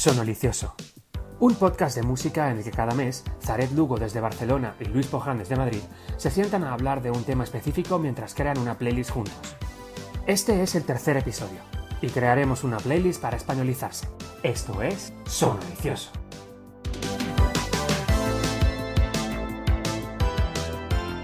Sonolicioso. Un podcast de música en el que cada mes Zaret Lugo desde Barcelona y Luis Poján desde Madrid se sientan a hablar de un tema específico mientras crean una playlist juntos. Este es el tercer episodio y crearemos una playlist para españolizarse. Esto es Sonolicioso.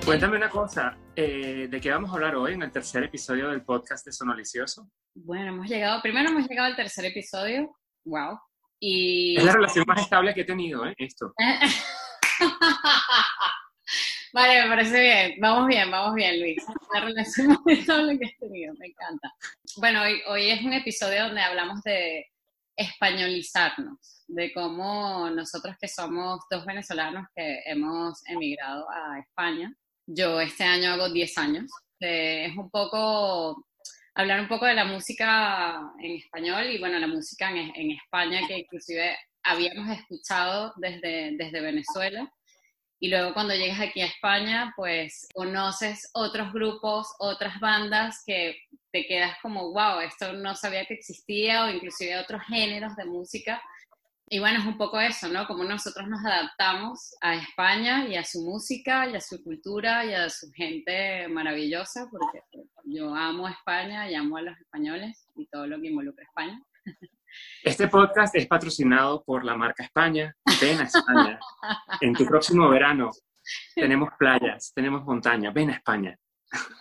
Cuéntame una cosa, eh, ¿de qué vamos a hablar hoy en el tercer episodio del podcast de Sonolicioso? Bueno, hemos llegado, primero hemos llegado al tercer episodio, wow. Y... Es la relación más estable que he tenido, ¿eh? Esto. vale, me parece bien. Vamos bien, vamos bien, Luis. La relación más estable que he tenido, me encanta. Bueno, hoy, hoy es un episodio donde hablamos de españolizarnos, de cómo nosotros que somos dos venezolanos que hemos emigrado a España, yo este año hago 10 años. Eh, es un poco hablar un poco de la música en español y bueno, la música en, España que inclusive habíamos escuchado desde, desde Venezuela. Y luego cuando llegas aquí a España, pues conoces otros grupos, otras bandas que te quedas como, wow, esto no sabía que existía o inclusive otros géneros de música y bueno, es un poco eso, ¿no? Como nosotros nos adaptamos a España y a su música y a su cultura y a su gente maravillosa, porque yo amo a España y amo a los españoles y todo lo que involucra España. Este podcast es patrocinado por la marca España. Ven a España. En tu próximo verano tenemos playas, tenemos montaña. Ven a España.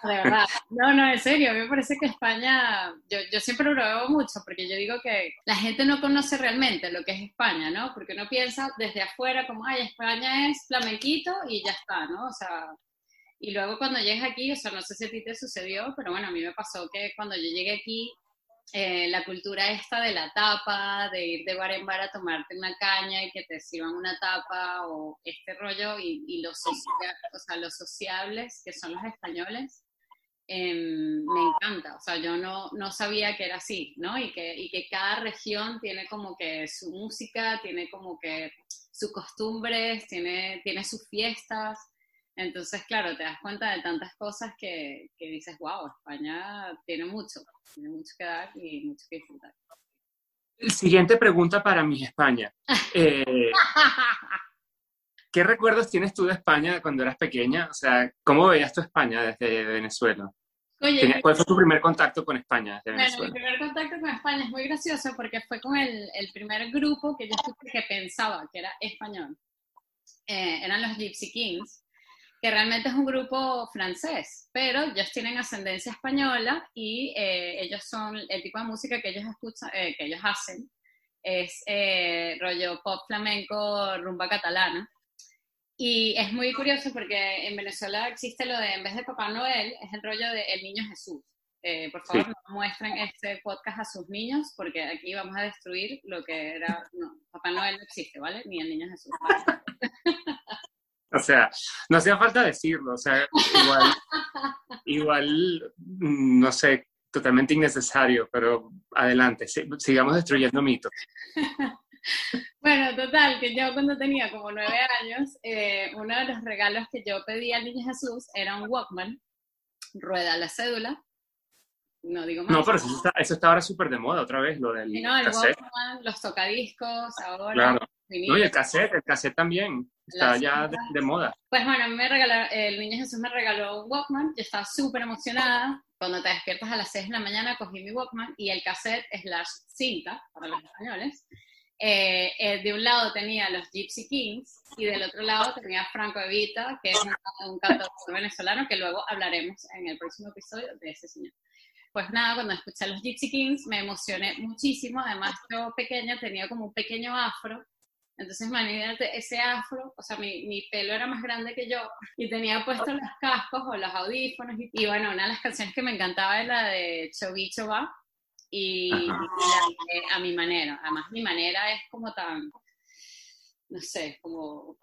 De verdad. No, no, en serio, a mí me parece que España, yo, yo siempre lo veo mucho, porque yo digo que la gente no conoce realmente lo que es España, ¿no? Porque uno piensa desde afuera como, ay, España es flamenquito y ya está, ¿no? O sea, y luego cuando llegas aquí, o sea, no sé si a ti te sucedió, pero bueno, a mí me pasó que cuando yo llegué aquí, eh, la cultura esta de la tapa, de ir de bar en bar a tomarte una caña y que te sirvan una tapa o este rollo y, los, o sea, los sociables que son los españoles, em, me encanta. O sea, yo no, no sabía que era así, ¿no? Y que, y que cada región tiene como que su música, tiene como que sus costumbres, tiene, tiene sus fiestas. Entonces, claro, te das cuenta de tantas cosas que, que dices, wow, España tiene mucho, tiene mucho que dar y mucho que disfrutar. Siguiente pregunta para mi España. Eh, ¿Qué recuerdos tienes tú de España cuando eras pequeña? O sea, ¿cómo veías tu España desde Venezuela? Oye, ¿Cuál fue tu primer contacto con España desde Venezuela? Bueno, mi primer contacto con España es muy gracioso porque fue con el, el primer grupo que yo que pensaba que era español. Eh, eran los Gypsy Kings que realmente es un grupo francés, pero ellos tienen ascendencia española y eh, ellos son el tipo de música que ellos escuchan, eh, que ellos hacen es eh, rollo pop flamenco, rumba catalana. Y es muy curioso porque en Venezuela existe lo de, en vez de Papá Noel, es el rollo de El Niño Jesús. por favor, no muestren este podcast a sus niños porque aquí vamos a destruir lo que era... Papá Noel no existe, ¿vale? Ni el Niño Jesús. O sea, no hacía falta decirlo, o sea, igual, igual, mm, no sé, totalmente innecesario, pero adelante, sigamos destruyendo mitos. Bueno, total, que yo cuando tenía como nueve años, eh, uno de los regalos que yo pedí al niño Jesús era un Walkman, rueda la cédula, no digo más. No, pero eso está, eso está ahora súper de moda otra vez, lo del no, el Walkman, los tocadiscos, ahora... Claro. No, y el cassette, el cassette también. Está ya de, moda. Pues bueno, a mí me regaló, el niño Jesús me regaló un Walkman, yo estaba súper emocionada. Cuando te despiertas a las 6 de la mañana, cogí mi Walkman y el cassette slash cinta, para los españoles. Eh, eh, de un lado tenía los Gypsy Kings y del otro lado tenía Franco Evita, que es un, un cantautor venezolano que luego hablaremos en el próximo episodio de ese señor. Pues nada, cuando escuché a los Gypsy Kings me emocioné muchísimo. Además, yo pequeña tenía como un pequeño afro entonces, imagínate ese afro, o sea, mi, mi, pelo era más grande que yo y tenía puestos los cascos o los audífonos. Y, bueno, una de las canciones que me encantaba era la de Chovicho va y, a mi manera. Además, mi manera es como tan, no sé, como,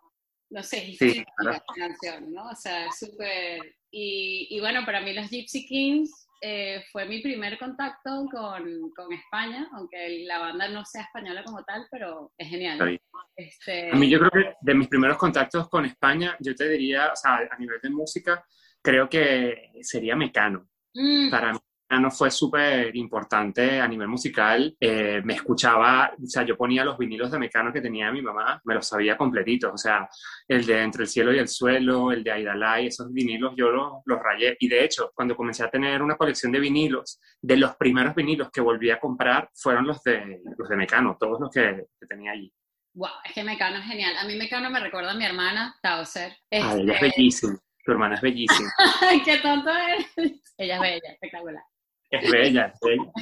no sé, es la canción, ¿no? O sea, es súper... Y, y bueno, para mí los Gypsy Kings eh, fue mi primer contacto con, con, España, aunque la banda no sea española como tal, pero es genial. Este... A mí yo creo que de mis primeros contactos con España, yo te diría, o sea, a nivel de música, creo que sería Mecano. Mm. Para mí, Mecano fue súper importante a nivel musical. Eh, me escuchaba, o sea, yo ponía los vinilos de Mecano que tenía mi mamá, me los sabía completitos, o sea, el de Entre el cielo y el suelo, el de Aidalay, esos vinilos yo los, los rayé. Y de hecho, cuando comencé a tener una colección de vinilos, de los primeros vinilos que volví a comprar fueron los de, los de Mecano, todos los que, que tenía allí. Wow, es que Mecano es genial. A mí Mecano me recuerda a mi hermana, Tauser. Ah, ella es Este, bellísima. Tu hermana es bellísima. Qué tonto eres. Ella es bella, espectacular. Es bella, es bella.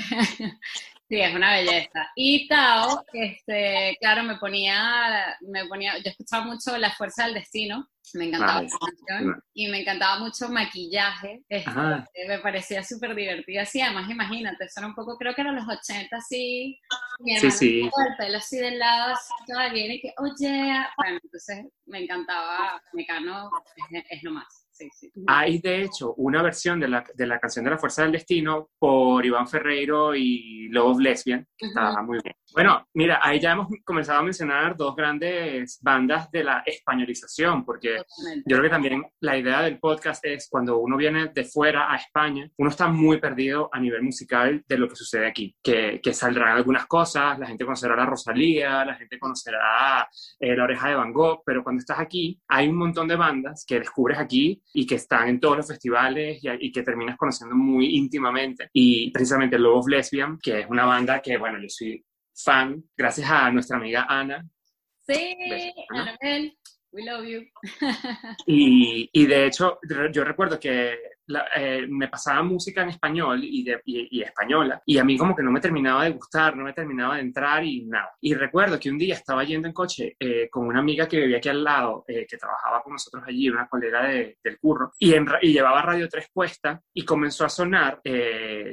Sí, es una belleza. Y Tao, este, claro, me ponía, me ponía, yo escuchaba mucho La Fuerza del Destino, me encantaba esa canción, y me encantaba mucho maquillaje, este, Ajá. me parecía súper divertida, así, además imagínate, eso era un poco, creo que eran los 80, así, mi Sí, sí. el pelo así del lado, así, toda bien, y que, oye, bueno, entonces me encantaba, Mecano es, es lo más, sí, sí. Hay, de hecho, una versión de la, de la canción de La Fuerza del Destino por Iván Ferreiro y Love Lesbian, que está Ujú. muy bien. Bueno, mira, ahí ya hemos comenzado a mencionar dos grandes bandas de la españolización, porque Totalmente. yo creo que también la idea del podcast es cuando uno viene de fuera a España, uno está muy perdido a nivel musical de lo que sucede aquí, que, que saldrán algunas cosas, la gente conocerá a Rosalía, la gente conocerá eh, la oreja de Van Gogh, pero cuando estás aquí hay un montón de bandas que descubres aquí y que están en todos los festivales y, y que terminas conociendo muy íntimamente. Y precisamente Love of Lesbian, que es una banda que, bueno, yo soy fan, gracias a nuestra amiga Ana, Sí. Anabel, we love you. Y, y de hecho, yo recuerdo que eh, me pasaba música en español y, de- y- y española, y a mí como que no me terminaba de gustar, no me terminaba de entrar y nada. Y recuerdo que un día estaba yendo en coche eh, con una amiga que vivía aquí al lado, eh, que trabajaba con nosotros allí, una colega de- del curro, y, llevaba Radio 3 puesta, y comenzó a sonar,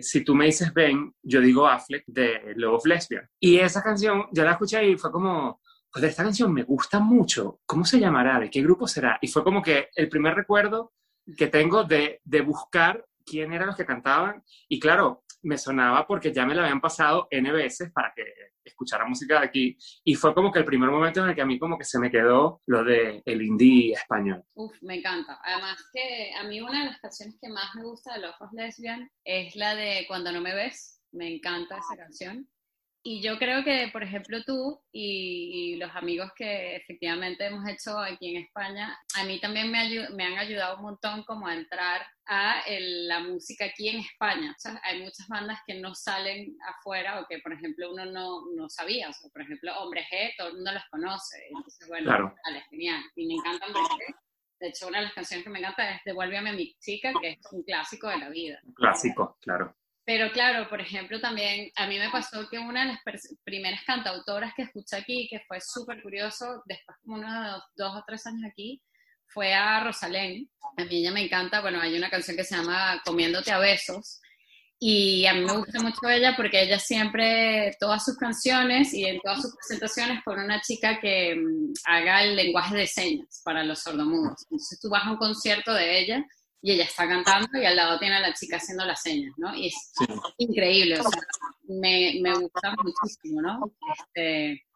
si tú me dices ven, yo digo Affleck, de Love Lesbian. Y esa canción, yo la escuché y fue como joder, esta canción me gusta mucho, ¿cómo se llamará? ¿De qué grupo será? Y fue como que el primer recuerdo que tengo de, de buscar quién eran los que cantaban. Y claro, me sonaba porque ya me la habían pasado N veces para que escuchara música de aquí. Y fue como que el primer momento en el que a mí como que se me quedó lo de el indie español. Uf, me encanta. Además que a mí una de las canciones que más me gusta de of Lesbian es la de Cuando no me ves. Me encanta esa canción. Y yo creo que, por ejemplo, tú y, y los amigos que efectivamente hemos hecho aquí en España, a mí también me, me han ayudado un montón como a entrar a el- la música aquí en España. O sea, hay muchas bandas que no salen afuera o que, por ejemplo, uno no, no sabía. O sea, por ejemplo, Hombre G, todo el mundo los conoce. Entonces, bueno, Claro. vale, genial. Y me encanta Hombre G. De hecho, una de las canciones que me encanta es Devuélveme a mi chica, que es un clásico de la vida. Un clásico, claro. Pero claro, por ejemplo, también a mí me pasó que una de las primeras cantautoras que escuché aquí, que fue súper curioso, después como unos dos o tres años aquí, fue a Rosalén. A mí ella me encanta, bueno, hay una canción que se llama Comiéndote a besos. Y a mí me gusta mucho ella porque ella siempre, todas sus canciones y en todas sus presentaciones pone una chica que mm, haga el lenguaje de señas para los sordomudos. Entonces tú vas a un concierto de ella y ella está cantando y al lado tiene a la chica haciendo las señas, ¿no? Y es Sí. increíble, o sea, me, me gusta muchísimo, ¿no? Este,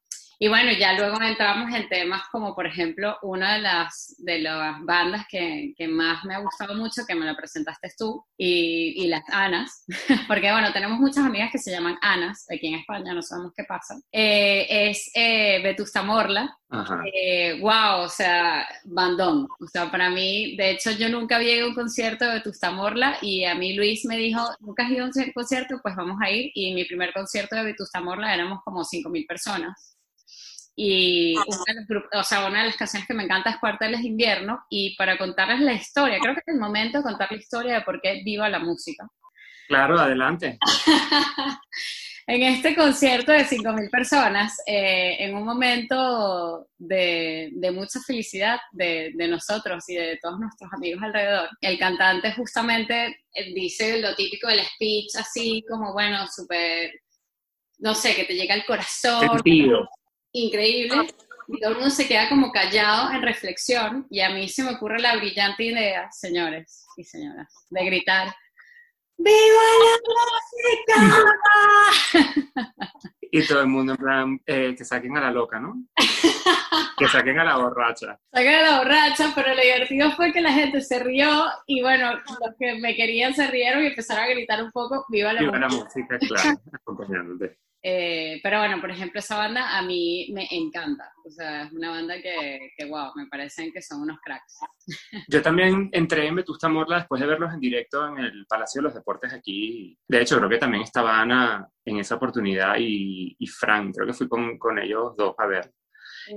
y bueno, ya luego entramos en temas como, por ejemplo, una de las, de las bandas que, que más me ha gustado mucho, que me la presentaste tú, y, y las Anas, porque bueno, tenemos muchas amigas que se llaman Anas, aquí en España, no sabemos qué pasa, Eh, es eh, Vetusta Morla, Ajá. eh, wow, o sea, bandón. O sea, para mí, de hecho, yo nunca había ido a un concierto de Vetusta Morla y a mí Luis me dijo, ¿nunca has ido a un concierto? Pues vamos a ir. Y mi primer concierto de Vetusta Morla éramos como 5.000 personas. Y una de, los grupos- o sea, una de las canciones que me encanta es Cuarteles de Invierno. Y para contarles la historia, creo que es el momento de contar la historia de por qué viva la música. Claro, adelante. En este concierto de 5.000 personas, eh, en un momento de, de mucha felicidad de, de nosotros y de todos nuestros amigos alrededor, el cantante justamente eh, dice lo típico del speech, así como, bueno, súper, no sé, que te llega al corazón, Sentido. Increíble, y todo el mundo se queda como callado en reflexión, y a mí se me ocurre la brillante idea, señores y señoras, de gritar, ¡Viva la música! Y todo el mundo en plan, eh, que saquen a la loca, ¿no? que saquen a la borracha. Saquen a la borracha, pero lo divertido fue que la gente se rió y bueno, los que me querían se rieron y empezaron a gritar un poco, viva la Viva la música. música, claro, acompañándote. Eh, pero bueno, por ejemplo, esa banda a mí me encanta. O sea, es una banda que, que wow, me parecen que son unos cracks. Yo también entré en Vetusta Morla después de verlos en directo en el Palacio de los Deportes aquí. De hecho, creo que también estaba Ana en esa oportunidad y, y Frank, creo que fui con, con ellos dos a ver.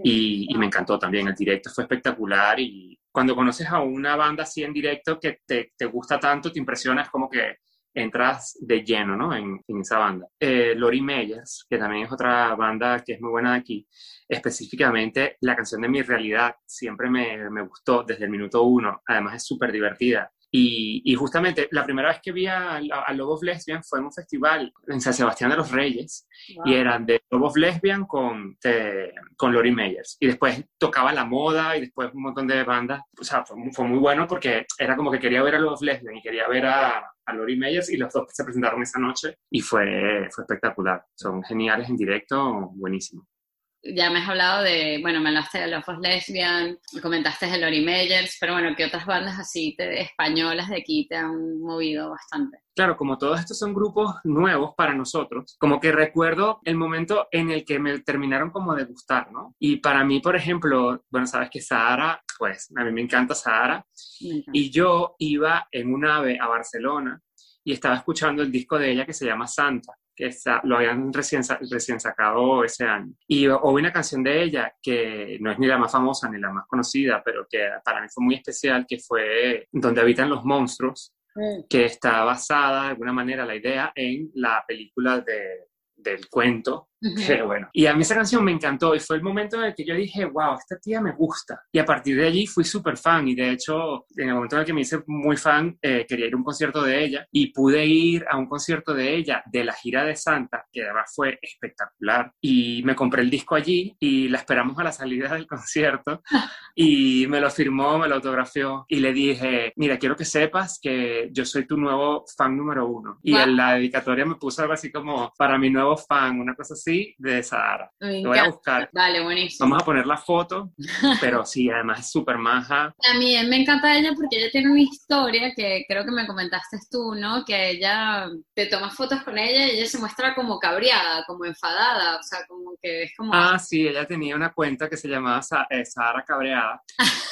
Y, y me encantó también, el directo fue espectacular y cuando conoces a una banda así en directo que te, te gusta tanto, te impresiona, es como que entras de lleno, ¿no? En, en esa banda. Eh, Lori Meyers, que también es otra banda que es muy buena de aquí, específicamente la canción de Mi Realidad siempre me, me gustó desde el minuto uno, además es súper divertida. Y, y, justamente la primera vez que vi a, a Lobos Lesbian fue en un festival en San Sebastián de los Reyes Wow. y eran de Lobos Lesbian con, de- con Lori Meyers. Y después tocaba La Moda y después un montón de bandas. O sea, fue, muy- fue muy bueno porque era como que quería ver a Lobos Lesbian y quería ver a, a Lori Meyers y los dos se presentaron esa noche y fue, fue espectacular. Son geniales en directo, buenísimo. Ya me has hablado de, bueno, me hablaste de Love of Lesbian, comentaste de Lori Meyers, pero bueno, ¿qué otras bandas así te- españolas de aquí te han movido bastante? Claro, como todos estos son grupos nuevos para nosotros, como que recuerdo el momento en el que me terminaron como de gustar, ¿no? Y para mí, por ejemplo, bueno, sabes que Sahara, pues a mí me encanta Sahara, Me encanta. y yo iba en un ave a Barcelona y estaba escuchando el disco de ella que se llama Santa, que está- lo habían recién, recién sacado ese año. Y oí una canción de ella que no es ni la más famosa ni la más conocida, pero que para mí fue muy especial, que fue Donde habitan los monstruos, Mm. que está basada de alguna manera la idea en la película de, del cuento. Que bueno. Y a mí esa canción me encantó y fue el momento en el que yo dije, wow, esta tía me gusta. Y a partir de allí fui súper fan y de hecho, en el momento en el que me hice muy fan, eh, quería ir a un concierto de ella y pude ir a un concierto de ella de la gira de Santa, que además fue espectacular. Y me compré el disco allí y la esperamos a la salida del concierto y me lo firmó, me lo autografió y le dije, mira, quiero que sepas que yo soy tu nuevo fan número uno. Y Guau. en la dedicatoria me puso algo así como, para mi nuevo fan, una cosa así de Sahara. Me Lo voy a buscar. Vale, buenísimo. Vamos a poner la foto, pero sí, además es súper maja. También me encanta ella porque ella tiene una historia que creo que me comentaste tú, ¿no? Que ella te tomas fotos con ella y ella se muestra como cabreada, como enfadada, o sea, como que es como... Ah, sí, ella tenía una cuenta que se llamaba Sa- eh, Sahara Cabreada,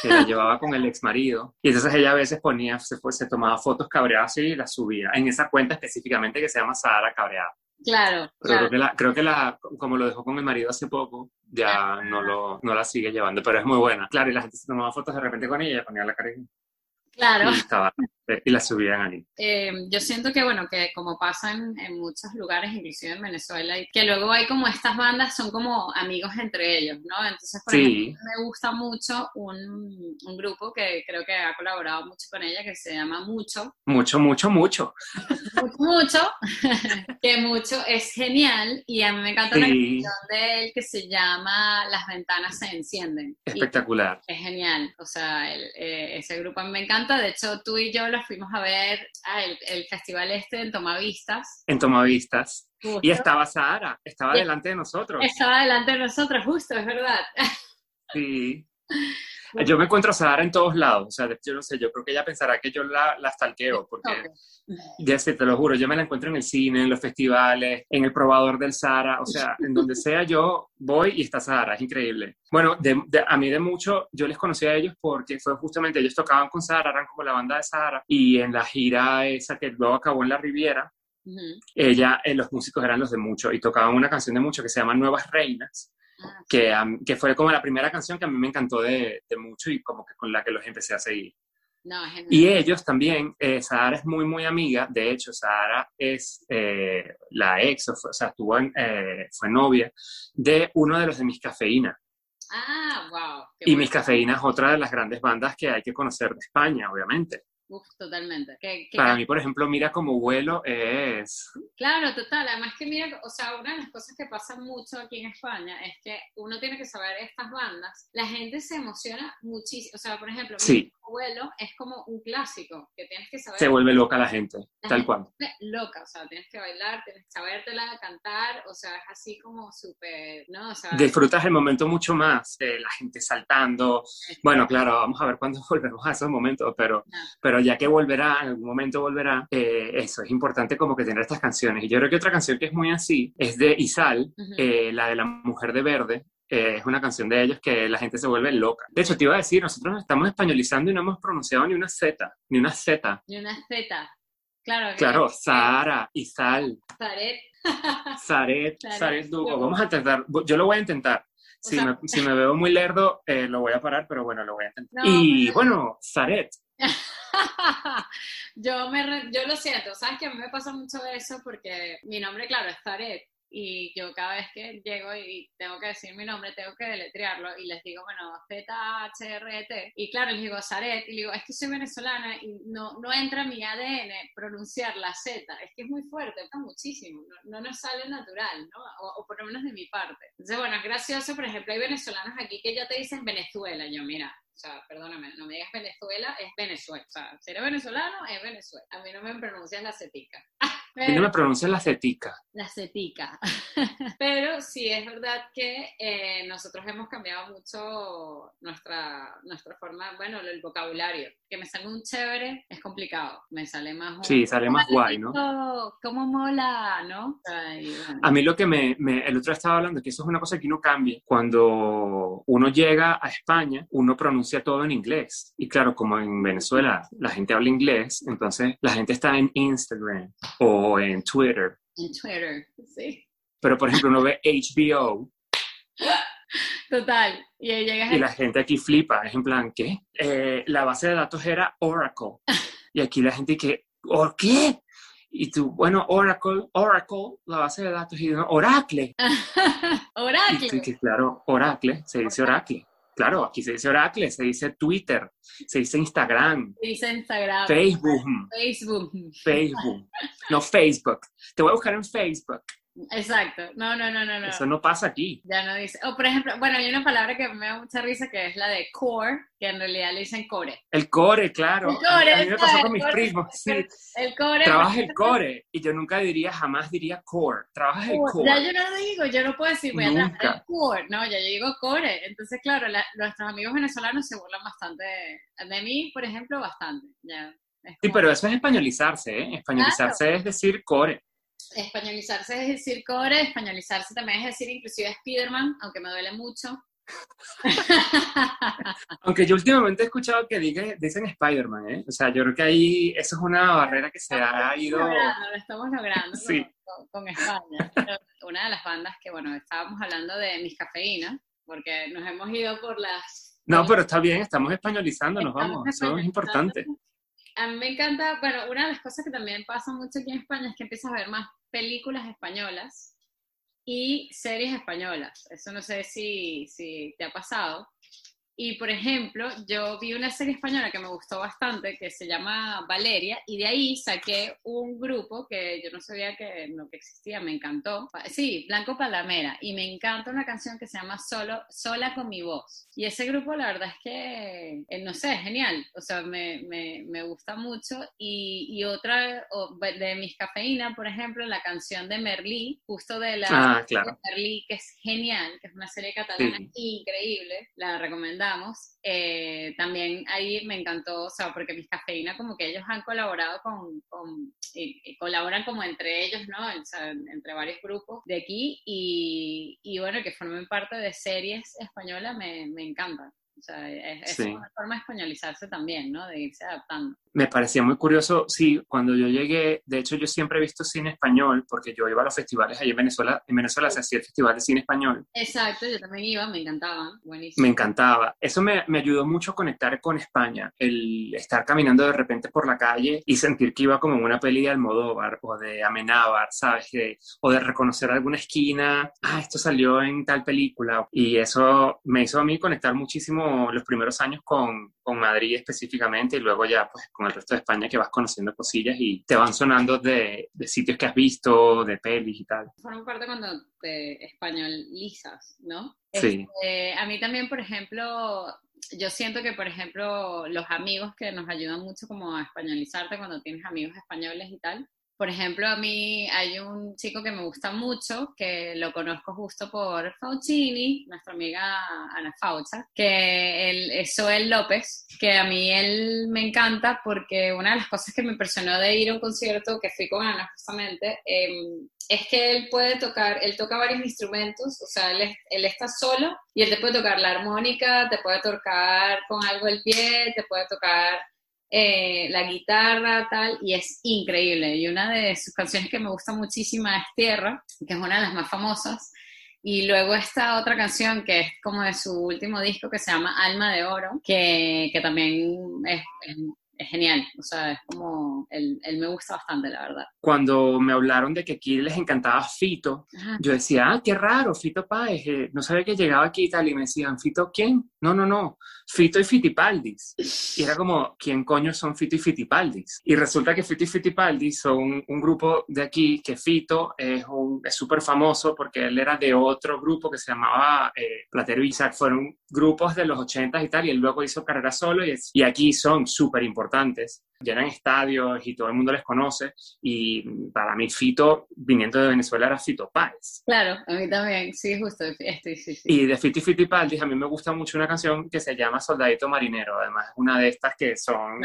que la llevaba con el ex marido. Y entonces ella a veces ponía, se, se tomaba fotos cabreadas y las subía. En esa cuenta específicamente que se llama Sahara Cabreada. Claro, Pero claro. creo que, la, creo que la, como lo dejó con el marido hace poco, ya no, lo, no la sigue llevando, pero es muy buena. Claro, y la gente se tomaba fotos de repente con ella y ponía la cara y, Claro. y estaba, y la subían ahí. Eh, yo siento que, bueno, que como pasa en, en muchos lugares, inclusive en Venezuela, que luego hay como estas bandas, son como amigos entre ellos, ¿no? Entonces, por Sí. ejemplo, me gusta mucho un, un grupo que creo que ha colaborado mucho con ella, que se llama Mucho. Mucho, mucho, mucho. Mucho, mucho, que mucho es genial, y a mí me encanta Sí, canción de él que se llama Las ventanas se encienden. Y espectacular. es genial, o sea, el- eh, ese grupo a mí me encanta. De hecho, tú y yo los fuimos a ver ah, el, el festival este en Tomavistas. En Tomavistas. justo. Y estaba Sahara, estaba Y- delante de nosotros. Estaba delante de nosotros, justo, es verdad. Sí. Yo me encuentro a Sahara en todos lados. O sea, yo no sé, yo creo que ella pensará que yo la, la stalkeo, porque Ok. ya sé, te lo juro, yo me la encuentro en el cine, en los festivales, en el probador del Sahara. O sea, en donde sea yo voy y está Sahara, es increíble. Bueno, de- de- a mí de mucho, yo les conocí a ellos porque fue justamente, ellos tocaban con Sahara, eran como la banda de Sahara, y en la gira esa que luego acabó en la Riviera, Ujú. ella, eh, los músicos eran los de Mucho y tocaban una canción de Mucho que se llama Nuevas Reinas, que, a mí- que fue como la primera canción que a mí me encantó de, de Mucho y como que con la que los empecé a seguir. No. Y ellos también, eh, Sahara es muy, muy amiga, de hecho, Sahara es eh, la ex, o, fue- o sea, estuvo en, eh, fue novia de uno de los de Mis Cafeína. Ah, wow. qué Y. Mis Cafeína es otra de las grandes bandas que hay que conocer de España, obviamente. Uf, totalmente. Qué- qué Para mí, por ejemplo, Mira como vuelo es... Claro, total. Además que mira, o sea, una de las cosas que pasa mucho aquí en España es que uno tiene que saber estas bandas. La gente se emociona muchísimo. O sea, por ejemplo, Sí. Vuelo es como un clásico, que tienes que saber. Se vuelve loca la gente, La tal gente cual. Loca, o sea, tienes que bailar, tienes que sabértela, cantar, o sea, es así como súper, ¿no? O sea, Disfrutas el momento mucho más, eh, la gente saltando. Bueno, claro, vamos a ver cuándo volvemos a esos momentos, pero, Ah. pero ya que volverá, en algún momento volverá, eh, eso, es importante como que tener estas canciones. Y yo creo que otra canción que es muy así es de Isal, eh, la de la mujer de verde. Eh, es una canción de ellos que la gente se vuelve loca. De hecho, te iba a decir, nosotros nos estamos españolizando y no hemos pronunciado ni una Z, ni una Z. y una Z. Claro, Claro, que- Sara, Isal, Zaret. Zaret, Zaret Dugo. Vamos a intentar, yo lo voy a intentar. Si, sea- me, si me veo muy lerdo, eh, lo voy a parar, pero bueno, lo voy a intentar. No, y bueno, Zaret, yo, me re- yo lo siento, sabes que a mí me pasa mucho eso porque mi nombre, claro, es Zaret. Y yo cada vez que llego y tengo que decir mi nombre, tengo que deletrearlo y les digo, bueno, Z-H-R-E-T. Y claro, les digo Zaret y digo, es que soy venezolana y no, no entra en mi ADN pronunciar la Z. Es que es muy fuerte, está muchísimo. No, no nos sale natural, ¿no? O, o por lo menos de mi parte. Entonces, bueno, es gracioso, por ejemplo, hay venezolanos aquí que ya te dicen Venezuela. Yo, mira, o sea, perdóname, no me digas Venezuela, es Venezuela. O sea, si eres venezolano, es Venezuela. A mí no me pronuncian la cetica. y no me pronuncias la Zetica. La cetica. Pero sí es verdad que eh, nosotros hemos cambiado mucho nuestra, nuestra forma, bueno, el vocabulario. Que me salga un chévere es complicado. Me sale más un... Sí, sale más guay, ¿no? "Oh, ¿Cómo mola, no? Ay, bueno. A mí lo que me, me- el otro estaba hablando, que eso es una cosa que uno cambia. Cuando uno llega a España, uno pronuncia todo en inglés. Y claro, como en Venezuela la gente habla inglés, entonces la gente está en Instagram o en Twitter. En Twitter, sí. Pero por ejemplo, uno ve HBO Total. Y ahí llegas y a- la gente aquí flipa. Es en plan, ¿qué? Eh, la base de datos era Oracle. Y aquí la gente que, ¿o qué? Y tú, bueno, Oracle, Oracle, la base de datos, y no, Oracle. Y Oracle. tú, que claro, Oracle, se dice Oracle. Claro, aquí se dice Oracle, se dice Twitter, se dice Instagram, Dice Instagram. Facebook, Facebook. Facebook, no Facebook. Te voy a buscar en Facebook. Exacto. No, no, no, no, no. Eso no pasa aquí. Ya no dice. O por ejemplo, bueno, hay una palabra que me da mucha risa que es la de core, que en realidad le dicen core. El core, claro. El core, a mí me pasó con mis core. primos. Sí. El core. Trabajas el core. Y yo nunca diría, jamás diría core. Trabajas el core. Ya yo no digo, yo no puedo decir, voy a trabajar el core. No, ya yo digo core. Entonces, claro, la- nuestros amigos venezolanos se burlan bastante. De, de mí, por ejemplo, bastante. Ya. Sí, pero eso es españolizarse, ¿eh? Españolizarse es decir core. Españolizarse es decir core, españolizarse también es decir inclusive Spiderman, aunque me duele mucho. Aunque yo últimamente he escuchado que diga- dicen Spider-Man, ¿eh? O sea, yo creo que ahí eso es una barrera que se ha ido... logrando, lo estamos logrando Sí. con, con España. Una de las bandas que, bueno, estábamos hablando de Mis Cafeína, porque nos hemos ido por las... No, pero está bien, estamos españolizándonos, Estamos vamos, eso es importante. A mí me encanta, bueno, una de las cosas que también pasa mucho aquí en España es que empiezas a ver más películas españolas y series españolas. Eso no sé si, si te ha pasado. Y, por ejemplo, yo vi una serie española que me gustó bastante, que se llama Valeria, y de ahí saqué un grupo que yo no sabía que, no, que existía, me encantó. Sí, Blanco Palamera, y me encanta una canción que se llama Solo, Sola con mi voz. Y ese grupo, la verdad es que, eh, no sé, es genial, o sea, me, me, me gusta mucho. Y, y otra, o de Mis Cafeína, por ejemplo, la canción de Merlí, justo de la Ah, claro. de Merlí, que es genial, que es una serie catalana Sí. increíble, la recomendamos. Eh, también ahí me encantó, o sea, porque mis cafeína como que ellos han colaborado con, con- y- y colaboran como entre ellos, ¿no? O sea, entre varios grupos de aquí y, y bueno, que formen parte de series españolas me, me encantan. O sea, es, es Sí. una forma de españolizarse también, ¿no? De irse adaptando. Me parecía muy curioso, sí, cuando yo llegué, de hecho yo siempre he visto cine español, porque yo iba a los festivales allí en Venezuela, en Venezuela se hacía el Festival de Cine Español, Exacto, yo también iba, me encantaban, buenísimo. me encantaba. Eso me, me ayudó mucho a conectar con España, el estar caminando de repente por la calle y sentir que iba como en una peli de Almodóvar o de Amenábar, ¿sabes? Que- o de reconocer alguna esquina, ah, esto salió en tal película. Y eso me hizo a mí conectar muchísimo los primeros años con, con Madrid específicamente y luego ya pues con el resto de España que vas conociendo cosillas y te van sonando de, de sitios que has visto, de pelis y tal. forma parte cuando te españolizas, ¿no? Sí. Este, a mí también, por ejemplo, yo siento que, por ejemplo, los amigos que nos ayudan mucho como a españolizarte cuando tienes amigos españoles y tal, por ejemplo, a mí hay un chico que me gusta mucho, que lo conozco justo por Faucini, nuestra amiga Ana Faucha, que él, es Joel López, que a mí él me encanta porque una de las cosas que me impresionó de ir a un concierto que fui con Ana justamente, em, es que él puede tocar, él toca varios instrumentos, o sea, él, él, está solo y él te puede tocar la armónica, te puede tocar con algo el pie, te puede tocar eh, la guitarra, tal, y es increíble. Y una de sus canciones que me gusta muchísimo es Tierra, que es una de las más famosas. Y luego esta otra canción que es como de su último disco que se llama Alma de Oro, que, que también es genial, o sea, es como, él, me gusta bastante, la verdad. Cuando me hablaron de que aquí les encantaba Fito, yo decía, ah, qué raro, Fito Páez, eh, no sabía que llegaba aquí y tal, y me decían, ¿Fito quién? No, no, no, Fito y Fitipaldis. Y era como, ¿quién coño son Fito y Fitipaldis? Y resulta que Fito y Fitipaldis son un grupo de aquí, que Fito es súper es famoso porque él era de otro grupo que se llamaba eh, Platero y Isaac, fueron grupos de los 80 y tal, y él luego hizo carrera solo, y, y aquí son súper importantes importantes, llenan estadios y todo el mundo les conoce. Y para mí, Fito, viniendo de Venezuela, era Fito Páez. Claro, a mí también, sí, justo. Estoy, sí, sí. Y de Fito y Fito a mí me gusta mucho una canción que se llama Soldadito Marinero, además, una de estas que son,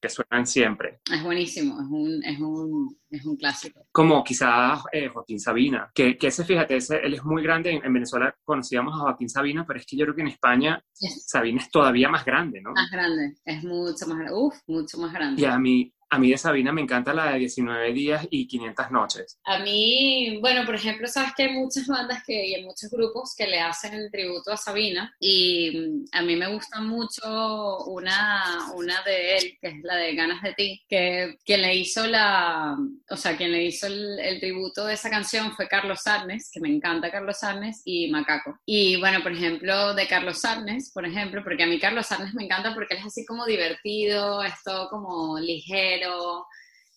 que suenan siempre. Es buenísimo, es un, es un, es un clásico. Como quizás eh, Joaquín Sabina, que, que ese, fíjate, ese, él es muy grande. En, Venezuela conocíamos a Joaquín Sabina, pero es que yo creo que en España Sabina es todavía más grande, ¿no? Más grande, es mucho más grande. Uf, mucho más grande. Y a mí, a mí de Sabina me encanta la de 19 días y 500 noches. A mí, bueno, por ejemplo, sabes que hay muchas bandas que, y hay muchos grupos que le hacen el tributo a Sabina y mm, a mí me gusta mucho una, una de él, que es la de Ganas de ti, que quien le hizo la, o sea, quien le hizo el, el tributo de esa canción fue Carlos Sarnes, que me encanta Carlos Sarnes, y Macaco. Y bueno, por ejemplo, de Carlos Sarnes, por ejemplo, porque a mí Carlos Sarnes me encanta porque él es así como divertido, es todo como ligero,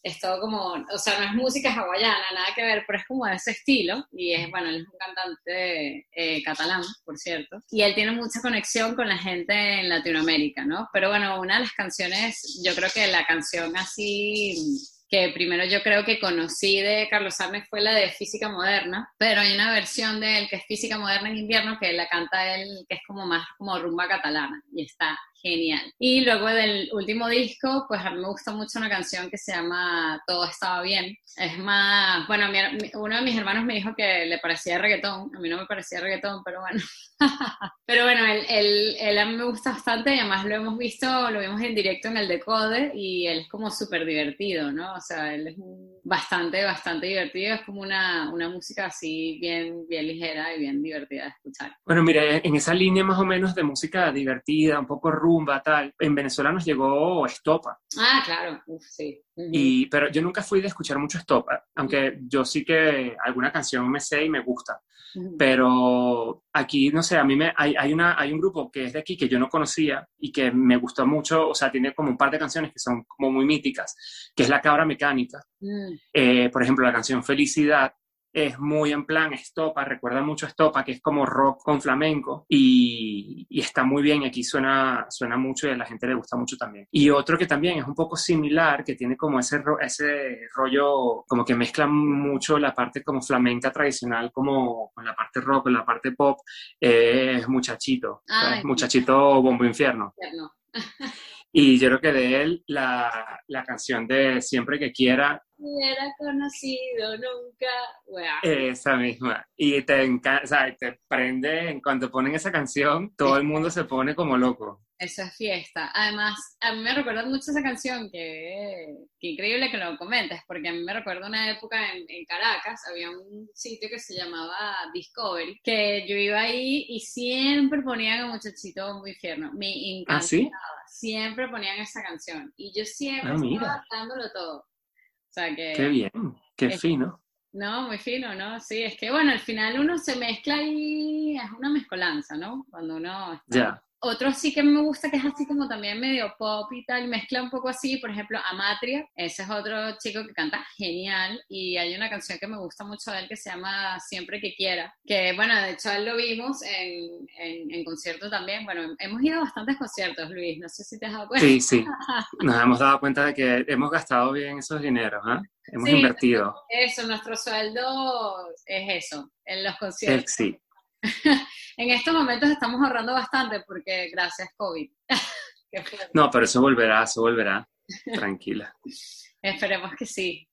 es todo como, o sea, no es música hawaiana, nada que ver, pero es como de ese estilo, y es, bueno, él es un cantante eh, catalán, por cierto, y él tiene mucha conexión con la gente en Latinoamérica, ¿no? Pero bueno, una de las canciones, yo creo que la canción así que primero yo creo que conocí de Carlos Arnes fue la de Física Moderna, pero hay una versión de él que es Física Moderna en invierno que la canta él, que es como más como rumba catalana, y está genial. Y luego del último disco, pues a mí me gusta mucho una canción que se llama Todo estaba bien. Es más, bueno, uno de mis hermanos me dijo que le parecía reggaetón, a mí no me parecía reggaetón, pero bueno. pero bueno, él, él, a mí me gusta bastante y además lo hemos visto, lo vimos en directo en el Decode y él es como súper divertido, ¿no? O sea, él es bastante, bastante divertido, es como una, una música así bien, bien ligera y bien divertida de escuchar. Bueno, mira, en esa línea más o menos de música divertida, un poco ruda, tal. En Venezuela nos llegó Estopa. Ah, claro, sí. Y, pero yo nunca fui de escuchar mucho Estopa, aunque yo sí que alguna canción me sé y me gusta. Pero aquí, no sé, a mí me, hay, hay, una, hay un grupo que es de aquí que yo no conocía y que me gustó mucho, o sea, tiene como un par de canciones que son como muy míticas, que es La Cabra Mecánica. Mm. Eh, por ejemplo, la canción Felicidad es muy en plan estopa, recuerda mucho a estopa, que es como rock con flamenco y, está muy bien, aquí suena, suena mucho y a la gente le gusta mucho también. Y otro que también es un poco similar, que tiene como ese, ese rollo, como que mezcla mucho la parte como flamenca tradicional como con la parte rock, con la parte pop, es Muchachito, Muchachito Bombo Infierno. Y yo creo que de él la, la canción de Siempre que quiera hubiera conocido nunca. Esa misma. Y te encanta, o sea, te prende, cuando ponen esa canción, todo el mundo se pone como loco. Esa fiesta. Además, a mí me recuerda mucho esa canción, que, que increíble que lo comentes, porque a mí me recuerda una época en, Caracas, había un sitio que se llamaba Discovery, que yo iba ahí y siempre ponían a Muchachito muy fierno. Me encantaba. ¿Ah, sí? Siempre ponían esa canción. Y yo siempre ah, estaba dándolo todo que... Qué bien, qué fino. No, muy fino, ¿no? Sí, es que bueno, al final uno se mezcla y es una mezcolanza, ¿no? Cuando uno está... otro sí que me gusta, que es así como también medio pop y tal, mezcla un poco así, por ejemplo, Amatria, ese es otro chico que canta genial, y hay una canción que me gusta mucho de él que se llama Siempre que quiera, que bueno, de hecho él lo vimos en, en, concierto también, bueno, hemos ido a bastantes conciertos, Luis, no sé si te has dado cuenta. Sí, sí, nos hemos dado cuenta de que hemos gastado bien esos dineros, ¿ah? Hemos invertido. Eso, nuestro sueldo es eso, en los conciertos. Sí. en estos momentos estamos ahorrando bastante porque gracias COVID. no, pero eso volverá, eso volverá. Tranquila. Esperemos que sí.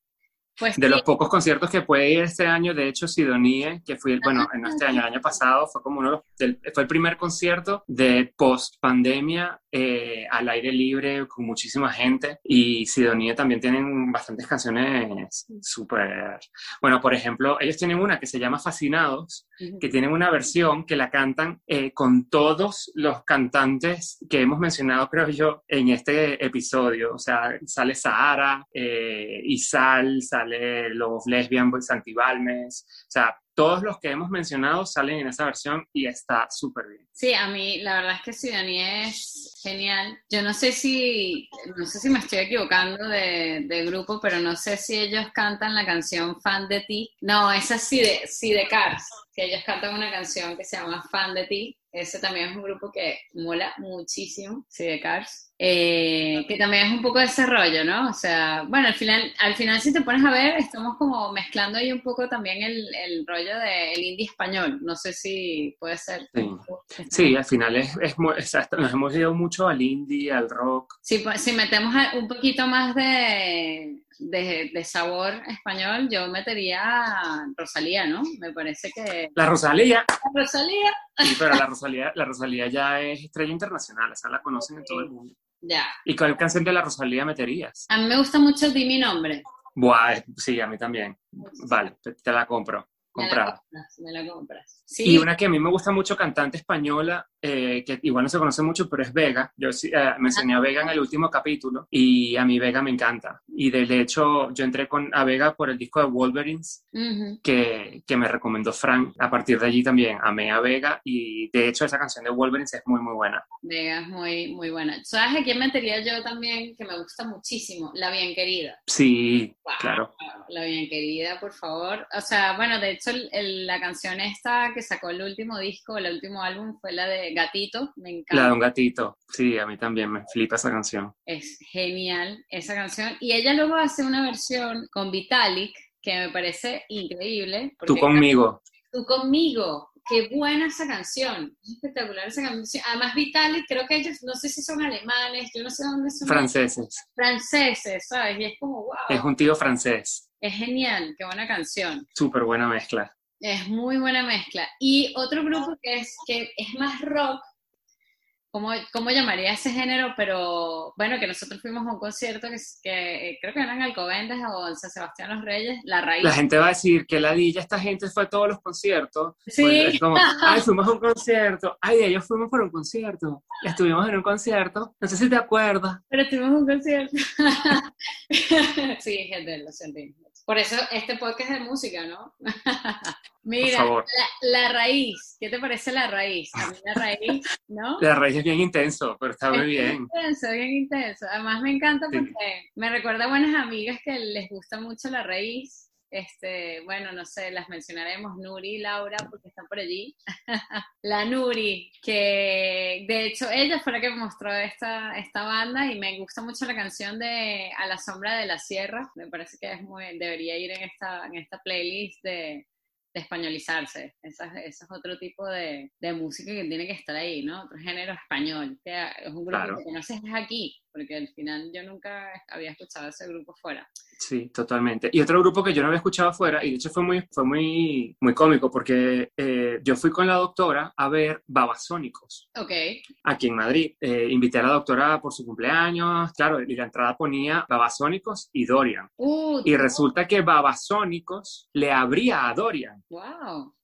Pues de los pocos conciertos que puede ir este año, de hecho, Sidonie, que fue, bueno, en este año, el año pasado, fue como uno fue el primer concierto de post pandemia eh, al aire libre con muchísima gente. Y Sidonie también tienen bastantes canciones súper, bueno, por ejemplo, ellos tienen una que se llama Fascinados, que tienen una versión que la cantan eh, con todos los cantantes que hemos mencionado, creo yo, en este episodio, o sea, sale Sahara, eh, Isal, sale los Lesbian Boys Antibalmes, o sea, todos los que hemos mencionado salen en esa versión y está súper bien. Sí, a mí la verdad es que Sidonie es genial. Yo no sé si, no sé si me estoy equivocando de, de, grupo, pero no sé si ellos cantan la canción Fan de ti. No, esa sí de, sí de Cars, que ellos cantan una canción que se llama Fan de ti. Ese también es un grupo que mola muchísimo, sí de Cars. Eh, que también es un poco de ese rollo, ¿no? O sea, bueno, al final, al final si te pones a ver, estamos como mezclando ahí un poco también el, el rollo del indie español. No sé si puede ser. Sí, al final es, es, nos hemos ido mucho al indie, al rock. Sí, pues, si metemos un poquito más de, de, sabor español, yo metería Rosalía, ¿no? Me parece que... La Rosalía. La Rosalía. Sí, pero la Rosalía, la Rosalía ya es estrella internacional, o sea, la conocen en todo el mundo. Ya. ¿Y cuál canción de la Rosalía meterías? A mí me gusta mucho Di mi nombre. Buah, sí, a mí también. Vale, te la compro comprada. Me la compras, Y una que a mí me gusta mucho, cantante española, eh, que igual no se conoce mucho, pero es Vega. Yo eh, me enseñé a Vega en el último capítulo y a mí Vega me encanta. Y de hecho, yo entré con, a Vega por el disco de Wolverines, que, que, me recomendó Frank. A partir de allí también amé a Vega y de hecho esa canción de Wolverines es muy, muy buena. Vega es muy, muy buena. ¿Sabes a quién metería yo también que me gusta muchísimo? La Bien Querida. Sí, claro. La Bien Querida, por favor. O sea, bueno, de hecho, la canción esta que sacó el último disco, el último álbum, fue la de Gatito, me encanta. La de un gatito, sí, a mí también me flipa esa canción. Es genial esa canción. Y ella luego hace una versión con Vitalik, que me parece increíble. Tú conmigo. Tú conmigo. Qué buena esa canción. Es espectacular esa canción. Además, Vitalik, creo que ellos, no sé si son alemanes, yo no sé dónde son. Franceses. Franceses, ¿sabes? Y es como, wow. Es un tío francés. Es genial, qué buena canción. Súper buena mezcla. Es muy buena mezcla. Y otro grupo que es, que es más rock, ¿cómo, ¿cómo llamaría ese género? Pero bueno, que nosotros fuimos a un concierto que, que creo que eran en Alcobendas o en San Sebastián los Reyes, La Raíz. La gente va a decir que ladilla, esta gente fue a todos los conciertos. Sí. Pues, como, ay, fuimos a un concierto. Ay, ellos fuimos por un concierto. Estuvimos en un concierto. No sé si te acuerdas. Pero estuvimos en un concierto. sí, gente, lo sentí. Por eso este podcast es de música, ¿no? Mira, la, raíz, ¿qué te parece la raíz? A mí la raíz, ¿no? La raíz es bien intenso, pero está muy bien. Bien intenso, bien intenso. Además me encanta porque me recuerda a buenas amigas que les gusta mucho la raíz este, bueno, no sé, las mencionaremos, Nuri y Laura, porque están por allí. la Nuri, que de hecho ella fue la que me mostró esta, esta banda y me gusta mucho la canción de A la sombra de la sierra. Me parece que es muy, debería ir en esta, en esta playlist de, de españolizarse. Ese, es otro tipo de, de, música que tiene que estar ahí, ¿no? Otro género español. Que es un grupo que no sé es aquí, porque al final yo nunca había escuchado ese grupo fuera. Sí, totalmente. Y otro grupo que yo no había escuchado afuera, y de hecho fue muy, fue muy, muy cómico, porque eh, yo fui con la doctora a ver Babasónicos. Ok. Aquí en Madrid. Eh, invité a la doctora por su cumpleaños, claro, y la entrada ponía Babasónicos y Dorian. Uh, y resulta que Babasónicos le abría a Dorian. ¡Wow!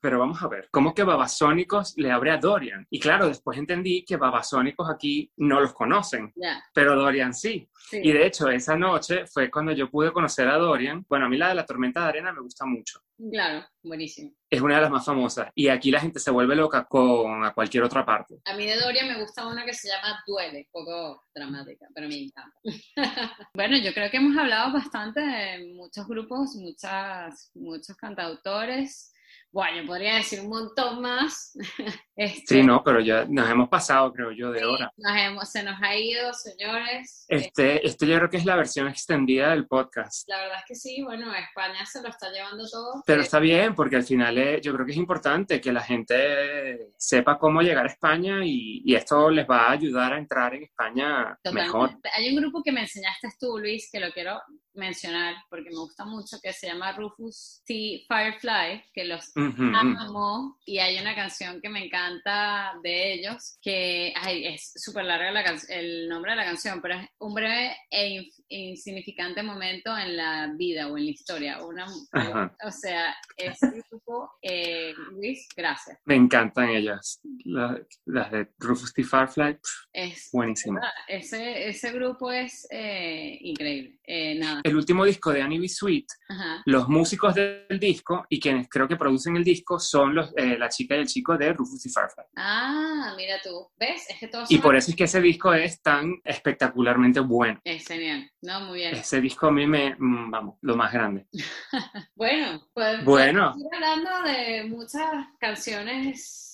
Pero vamos a ver, ¿cómo que Babasónicos le abre a Dorian? Y claro, después entendí que Babasónicos aquí no los conocen, pero Dorian sí. sí. Y de hecho, esa noche fue cuando yo pude conocer a Dorian. Bueno, a mí la de la tormenta de arena me gusta mucho. Claro, buenísimo. Es una de las más famosas. Y aquí la gente se vuelve loca con a cualquier otra parte. A mí de Doria me gusta una que se llama Duele, poco dramática, pero me encanta. bueno, yo creo que hemos hablado bastante de muchos grupos, muchas, muchos cantautores. Bueno, yo podría decir un montón más. Este, Sí, no, pero ya nos hemos pasado, creo yo, de hora. nos hemos- se nos ha ido, señores. Este, este yo creo que es la versión extendida del podcast. La verdad es que sí, bueno, España se lo está llevando todo. Pero está bien, porque al final eh, yo creo que es importante que la gente sepa cómo llegar a España y, y esto les va a ayudar a entrar en España mejor. Totalmente. Hay un grupo que me enseñaste tú, Luis, que lo quiero mencionar porque me gusta mucho, que se llama Rufus T. Firefly, que los Ujú, amo y hay una canción que me encanta de ellos, que ay, es súper larga la el nombre de la canción, pero es un breve e insignificante momento en la vida o en la historia. Una, Ajá. o sea, ese grupo, eh, Luis, gracias. Me encantan ellas. La- las de Rufus T. Firefly, Es, buenísimo. ese, ese grupo es eh, increíble. Eh, nada. El último disco de Annie B. Sweet, Ajá. los músicos del disco y quienes creo que producen el disco son los, eh, la chica y el chico de Rufus T. Firefly. Ah, mira tú. ¿Ves? Es que todos Y por eso es que ese disco es tan espectacularmente bueno. Es genial. No, muy bien. Ese disco a mí me, mm, vamos, lo más grande. Bueno, pues Bueno. seguir hablando de muchas canciones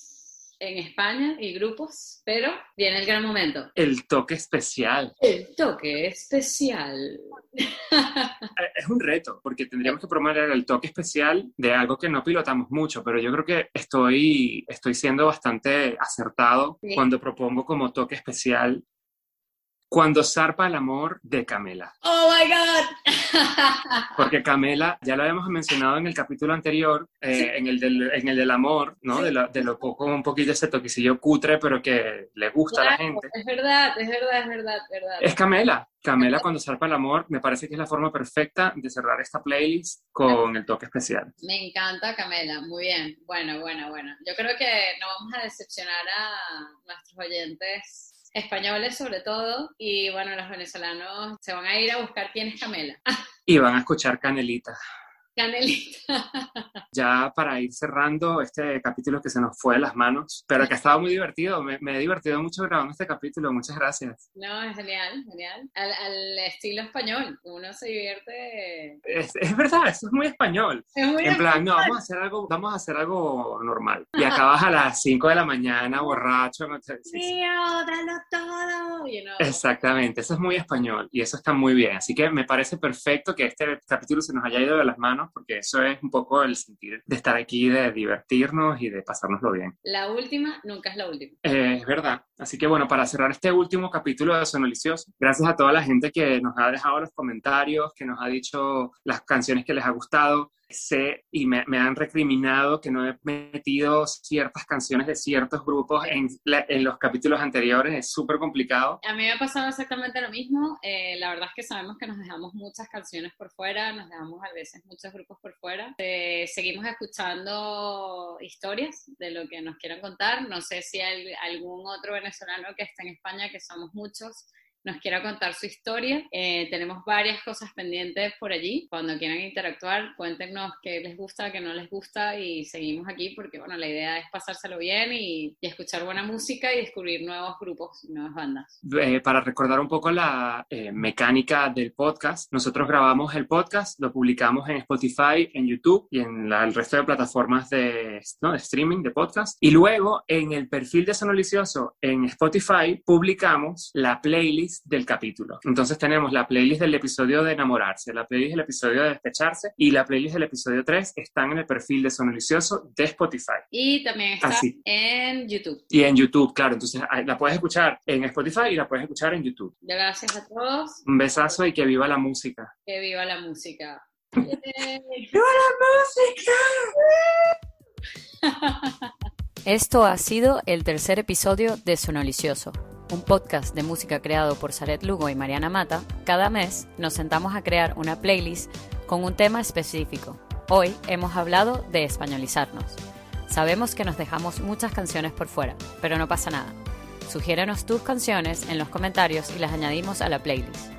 en España y grupos, pero viene el gran momento. El toque especial. El toque especial. Eh, Es un reto, porque tendríamos que promover el toque especial de algo que no pilotamos mucho, pero yo creo que estoy, estoy siendo bastante acertado Sí. cuando propongo como toque especial Cuando zarpa el amor de Camela. ¡Oh, my God! Porque Camela, ya lo habíamos mencionado en el capítulo anterior, eh, Sí. en, el del, en el del amor, ¿no? Sí. De, lo, de lo poco, un poquito ese toquecillo cutre, pero que le gusta a la gente. Es verdad, es verdad, es verdad, es verdad. Es Camela. Camela cuando zarpa el amor, me parece que es la forma perfecta de cerrar esta playlist con el toque especial. Me encanta Camela, muy bien. Bueno, bueno, bueno. Yo creo que no vamos a decepcionar a nuestros oyentes españoles sobre todo y bueno, los venezolanos se van a ir a buscar quién es Camela. Y van a escuchar Canelita. Canelita. Ya para ir cerrando este capítulo que se nos fue de las manos, pero que ha estado muy divertido. Me, me he divertido mucho grabando este capítulo. Muchas gracias. No, es genial, genial. Al, al estilo español, uno se divierte. Es, es verdad, eso es muy español. Es muy En plan, no, vamos a hacer algo, vamos a hacer algo normal. Y acabas a las 5 de la mañana borracho. no sí. Tío, dalo todo. You know. Exactamente, eso es muy español y eso está muy bien. Así que me parece perfecto que este capítulo se nos haya ido de las manos porque eso es un poco el sentir de estar aquí, de divertirnos y de pasárnoslo bien. La última nunca es la última. Eh, es verdad. Así que bueno, para cerrar este último capítulo de Sonolicioso, gracias a toda la gente que nos ha dejado los comentarios, que nos ha dicho las canciones que les ha gustado. Sé y me, me han recriminado que no he metido ciertas canciones de ciertos grupos en, la- en los capítulos anteriores. Es súper complicado. A mí me ha pasado exactamente lo mismo. Eh, la verdad es que sabemos que nos dejamos muchas canciones por fuera, nos dejamos a veces muchos grupos por fuera. Eh, seguimos escuchando historias de lo que nos quieran contar. No sé si hay algún otro venezolano que está en España, que somos muchos, nos quiera contar su historia. Eh, tenemos varias cosas pendientes por allí. Cuando quieran interactuar, cuéntenos qué les gusta, qué no les gusta y seguimos aquí porque, bueno, la idea es pasárselo bien y, y escuchar buena música y descubrir nuevos grupos y nuevas bandas. Eh, para recordar un poco la eh, mecánica del podcast, nosotros grabamos el podcast, lo publicamos en Spotify, en YouTube y en la- el resto de plataformas de, ¿no? de streaming de podcast. Y luego en el perfil de Sonolicioso en Spotify publicamos la playlist del capítulo. Entonces tenemos la playlist del episodio de enamorarse, la playlist del episodio de despecharse y la playlist del episodio 3 están en el perfil de Sonolicioso de Spotify. Y también está Así. en YouTube. Y en YouTube, claro. Entonces ahí la puedes escuchar en Spotify y la puedes escuchar en YouTube. Gracias a todos. Un besazo y que viva la música. Que viva la música. ¡Viva la música! Esto ha sido el tercer episodio de Sonolicioso, un podcast de música creado por Saret Lugo y Mariana Mata. Cada mes nos sentamos a crear una playlist con un tema específico. Hoy hemos hablado de españolizarnos. Sabemos que nos dejamos muchas canciones por fuera, pero no pasa nada. Sugiérenos tus canciones en los comentarios y las añadimos a la playlist.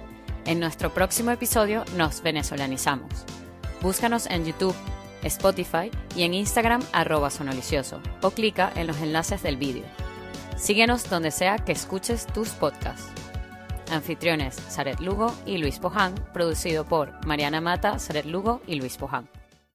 En nuestro próximo episodio nos venezolanizamos. Búscanos en YouTube, Spotify y en Instagram arroba sonolicioso o clica en los enlaces del vídeo. Síguenos donde sea que escuches tus podcasts. Anfitriones Saret Lugo y Luis Poján, producido por Mariana Mata, Saret Lugo y Luis Poján.